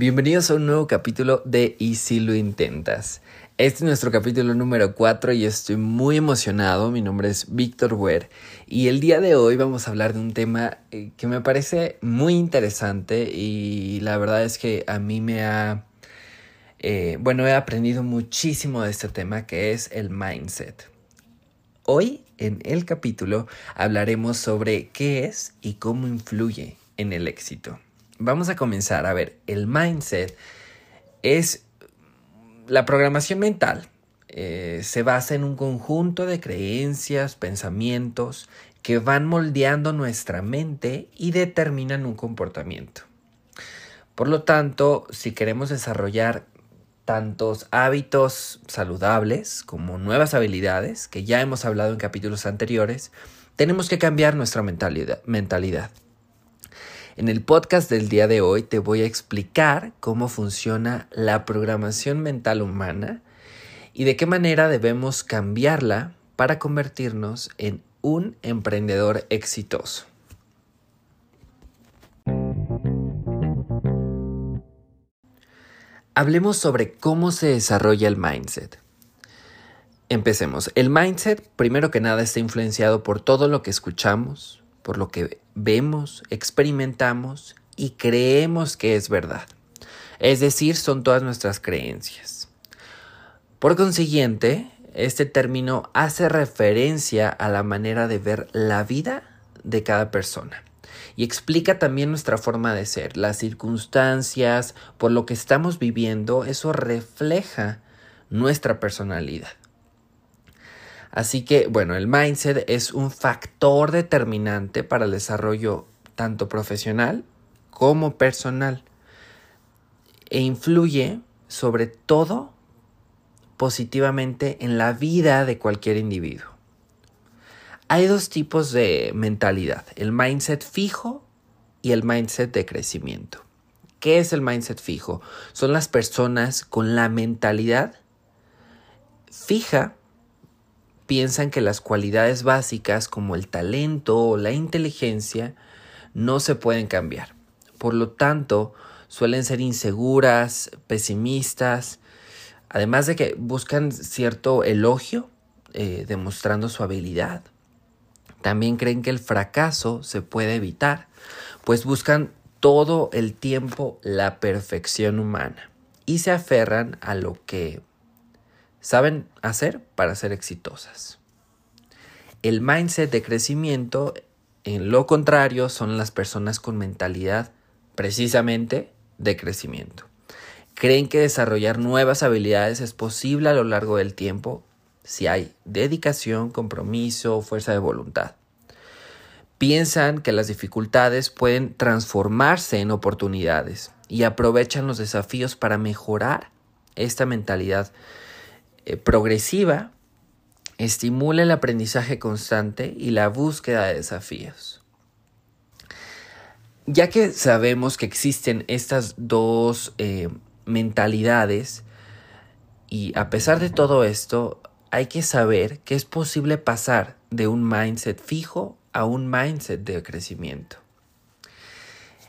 Bienvenidos a un nuevo capítulo de Y si lo intentas. Este es nuestro capítulo número 4 y estoy muy emocionado. Mi nombre es Víctor Weir y el día de hoy vamos a hablar de un tema eh, que me parece muy interesante y la verdad es que a mí me ha... Eh, bueno, he aprendido muchísimo de este tema que es el mindset. Hoy en el capítulo hablaremos sobre qué es y cómo influye en el éxito vamos a comenzar. A ver, el mindset es la programación mental. Eh, se basa en un conjunto de creencias, pensamientos que van moldeando nuestra mente y determinan un comportamiento. Por lo tanto, si queremos desarrollar tantos hábitos saludables como nuevas habilidades, que ya hemos hablado en capítulos anteriores, tenemos que cambiar nuestra mentalidad. mentalidad. En el podcast del día de hoy te voy a explicar cómo funciona la programación mental humana y de qué manera debemos cambiarla para convertirnos en un emprendedor exitoso. Hablemos sobre cómo se desarrolla el mindset. Empecemos. El mindset, primero que nada, está influenciado por todo lo que escuchamos, por lo que vemos, experimentamos y creemos que es verdad. Es decir, son todas nuestras creencias. Por consiguiente, este término hace referencia a la manera de ver la vida de cada persona y explica también nuestra forma de ser, las circunstancias, por lo que estamos viviendo, eso refleja nuestra personalidad. Así que, bueno, el mindset es un factor determinante para el desarrollo tanto profesional como personal e influye sobre todo positivamente en la vida de cualquier individuo. Hay dos tipos de mentalidad, el mindset fijo y el mindset de crecimiento. ¿Qué es el mindset fijo? Son las personas con la mentalidad fija piensan que las cualidades básicas como el talento o la inteligencia no se pueden cambiar. Por lo tanto, suelen ser inseguras, pesimistas, además de que buscan cierto elogio, eh, demostrando su habilidad. También creen que el fracaso se puede evitar, pues buscan todo el tiempo la perfección humana y se aferran a lo que saben hacer para ser exitosas. El mindset de crecimiento, en lo contrario, son las personas con mentalidad precisamente de crecimiento. Creen que desarrollar nuevas habilidades es posible a lo largo del tiempo si hay dedicación, compromiso, fuerza de voluntad. Piensan que las dificultades pueden transformarse en oportunidades y aprovechan los desafíos para mejorar esta mentalidad eh, progresiva estimula el aprendizaje constante y la búsqueda de desafíos. Ya que sabemos que existen estas dos eh, mentalidades y a pesar de todo esto, hay que saber que es posible pasar de un mindset fijo a un mindset de crecimiento.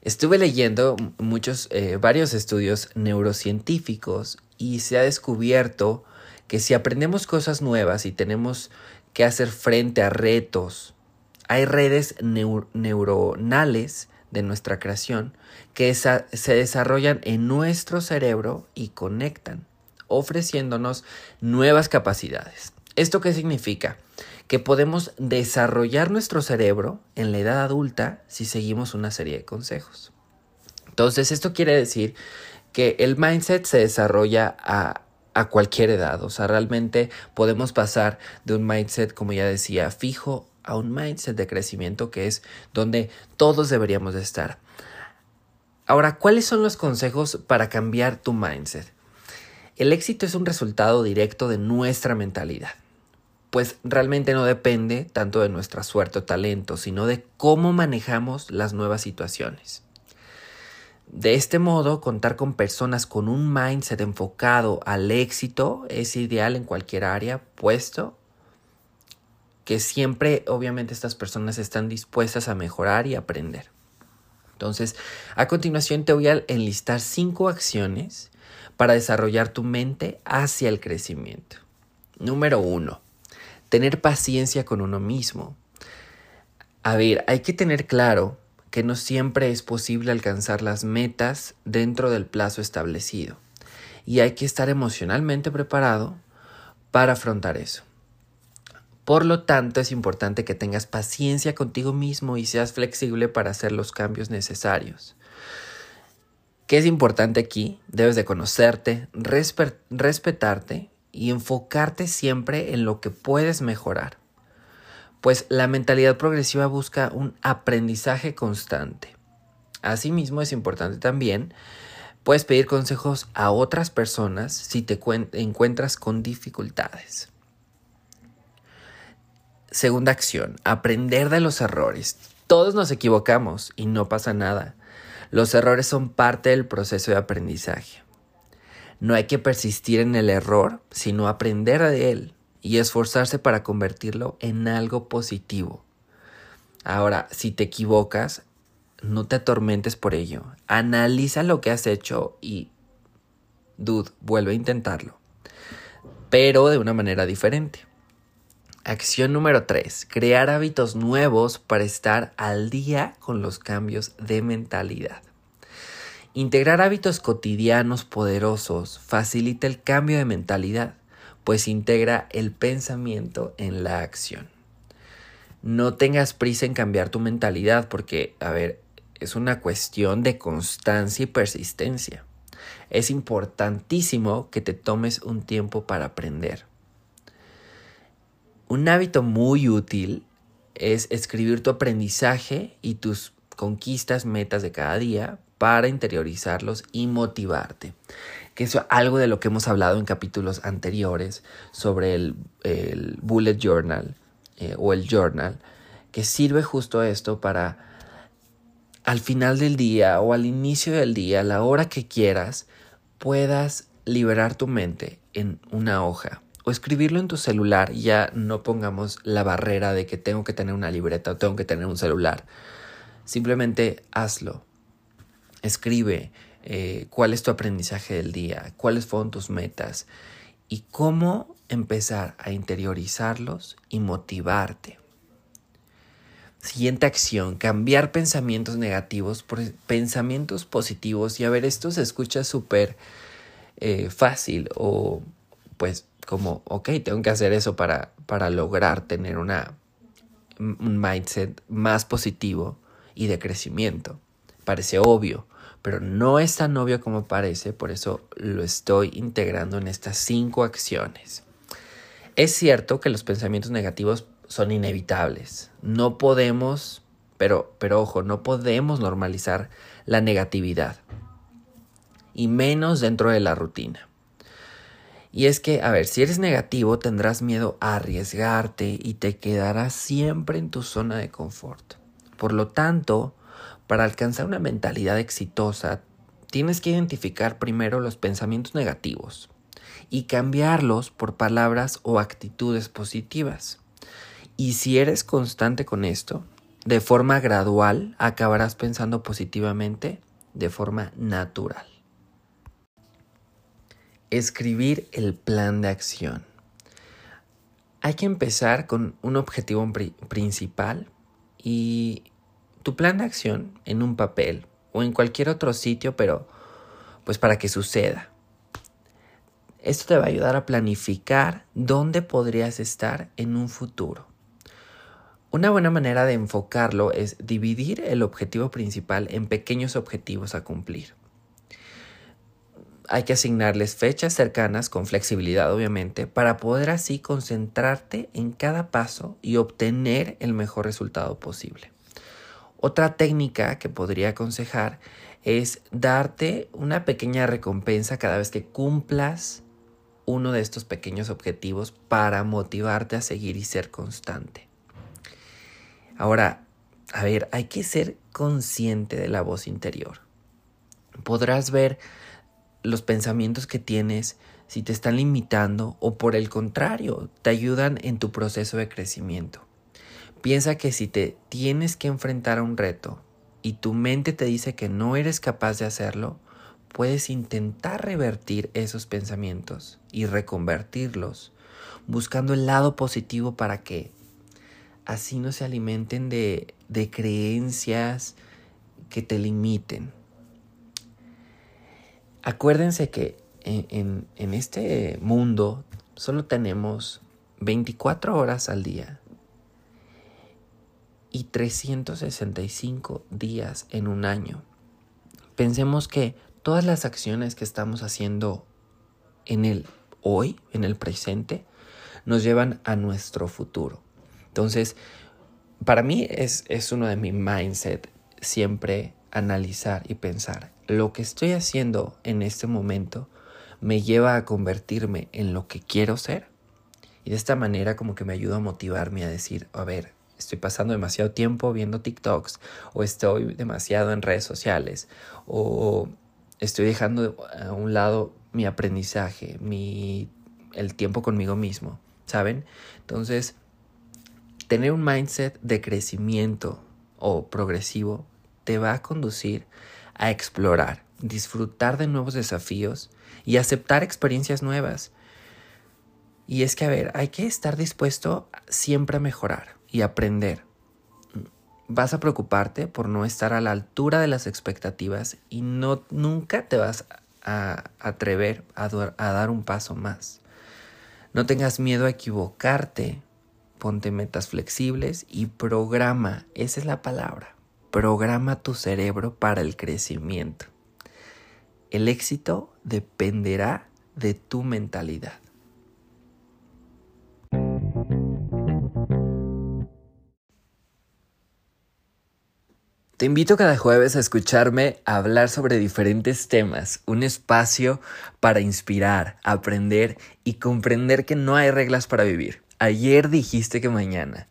Estuve leyendo muchos, eh, varios estudios neurocientíficos y se ha descubierto que si aprendemos cosas nuevas y tenemos que hacer frente a retos, hay redes neuronales de nuestra creación que se desarrollan en nuestro cerebro y conectan, ofreciéndonos nuevas capacidades. ¿Esto qué significa? Que podemos desarrollar nuestro cerebro en la edad adulta si seguimos una serie de consejos. Entonces, esto quiere decir que el mindset se desarrolla a, a cualquier edad. O sea, realmente podemos pasar de un mindset, como ya decía, fijo a un mindset de crecimiento que es donde todos deberíamos de estar. Ahora, ¿cuáles son los consejos para cambiar tu mindset? El éxito es un resultado directo de nuestra mentalidad, pues realmente no depende tanto de nuestra suerte o talento, sino de cómo manejamos las nuevas situaciones. De este modo, contar con personas con un mindset enfocado al éxito es ideal en cualquier área, puesto que siempre, obviamente, estas personas están dispuestas a mejorar y aprender. Entonces, a continuación te voy a enlistar cinco acciones para desarrollar tu mente hacia el crecimiento. Número uno, tener paciencia con uno mismo. A ver, hay que tener claro que no siempre es posible alcanzar las metas dentro del plazo establecido y hay que estar emocionalmente preparado para afrontar eso. Por lo tanto, es importante que tengas paciencia contigo mismo y seas flexible para hacer los cambios necesarios. ¿Qué es importante aquí? Debes de conocerte, respetarte y enfocarte siempre en lo que puedes mejorar. Pues la mentalidad progresiva busca un aprendizaje constante. Asimismo, es importante también, puedes pedir consejos a otras personas si te encuentras con dificultades. Segunda acción, aprender de los errores. Todos nos equivocamos y no pasa nada. Los errores son parte del proceso de aprendizaje. No hay que persistir en el error, sino aprender de él y esforzarse para convertirlo en algo positivo. Ahora, si te equivocas, no te atormentes por ello. Analiza lo que has hecho y, dude, vuelve a intentarlo. Pero de una manera diferente. Acción número 3. Crear hábitos nuevos para estar al día con los cambios de mentalidad. Integrar hábitos cotidianos poderosos facilita el cambio de mentalidad, pues integra el pensamiento en la acción. No tengas prisa en cambiar tu mentalidad porque, a ver, es una cuestión de constancia y persistencia. Es importantísimo que te tomes un tiempo para aprender. Un hábito muy útil es escribir tu aprendizaje y tus conquistas, metas de cada día para interiorizarlos y motivarte. Que es algo de lo que hemos hablado en capítulos anteriores sobre el, bullet journal eh, o el journal, que sirve justo esto para al final del día o al inicio del día, a la hora que quieras, puedas liberar tu mente en una hoja o escribirlo en tu celular, ya no pongamos la barrera de que tengo que tener una libreta o tengo que tener un celular. Simplemente hazlo. Escribe eh, cuál es tu aprendizaje del día, cuáles fueron tus metas y cómo empezar a interiorizarlos y motivarte. Siguiente acción, cambiar pensamientos negativos por pensamientos positivos. Y a ver, esto se escucha súper eh, fácil o pues como, ok, tengo que hacer eso para, para lograr tener una, un mindset más positivo y de crecimiento. Parece obvio, pero no es tan obvio como parece, por eso lo estoy integrando en estas cinco acciones. Es cierto que los pensamientos negativos son inevitables. No podemos, pero, pero ojo, no podemos normalizar la negatividad. Y menos dentro de la rutina. Y es que, a ver, si eres negativo tendrás miedo a arriesgarte y te quedarás siempre en tu zona de confort. Por lo tanto, para alcanzar una mentalidad exitosa, tienes que identificar primero los pensamientos negativos y cambiarlos por palabras o actitudes positivas. Y si eres constante con esto, de forma gradual acabarás pensando positivamente de forma natural. Escribir el plan de acción. Hay que empezar con un objetivo principal y tu plan de acción en un papel o en cualquier otro sitio, pero pues para que suceda. Esto te va a ayudar a planificar dónde podrías estar en un futuro. Una buena manera de enfocarlo es dividir el objetivo principal en pequeños objetivos a cumplir hay que asignarles fechas cercanas con flexibilidad obviamente para poder así concentrarte en cada paso y obtener el mejor resultado posible. Otra técnica que podría aconsejar es darte una pequeña recompensa cada vez que cumplas uno de estos pequeños objetivos para motivarte a seguir y ser constante. Ahora, a ver, hay que ser consciente de la voz interior. Podrás ver los pensamientos que tienes, si te están limitando o por el contrario, te ayudan en tu proceso de crecimiento. Piensa que si te tienes que enfrentar a un reto y tu mente te dice que no eres capaz de hacerlo, puedes intentar revertir esos pensamientos y reconvertirlos, buscando el lado positivo para que así no se alimenten de, de creencias que te limiten. Acuérdense que en, en, este mundo solo tenemos 24 horas al día y 365 días en un año. Pensemos que todas las acciones que estamos haciendo en el hoy, en el presente, nos llevan a nuestro futuro. Entonces, para mí es, es uno de mi mindset siempre analizar y pensar, lo que estoy haciendo en este momento me lleva a convertirme en lo que quiero ser. Y de esta manera como que me ayuda a motivarme a decir, a ver, estoy pasando demasiado tiempo viendo TikToks o estoy demasiado en redes sociales o estoy dejando a un lado mi aprendizaje, mi el tiempo conmigo mismo, ¿saben? Entonces, tener un mindset de crecimiento o progresivo te va a conducir a explorar, disfrutar de nuevos desafíos y aceptar experiencias nuevas. Y es que, a ver, hay que estar dispuesto siempre a mejorar y aprender. Vas a preocuparte por no estar a la altura de las expectativas y no, nunca te vas a atrever a dar un paso más. No tengas miedo a equivocarte ponte metas flexibles y programa, esa es la palabra, programa tu cerebro para el crecimiento. El éxito dependerá de tu mentalidad. Te invito cada jueves a escucharme hablar sobre diferentes temas, un espacio para inspirar, aprender y comprender que no hay reglas para vivir. Ayer dijiste que mañana.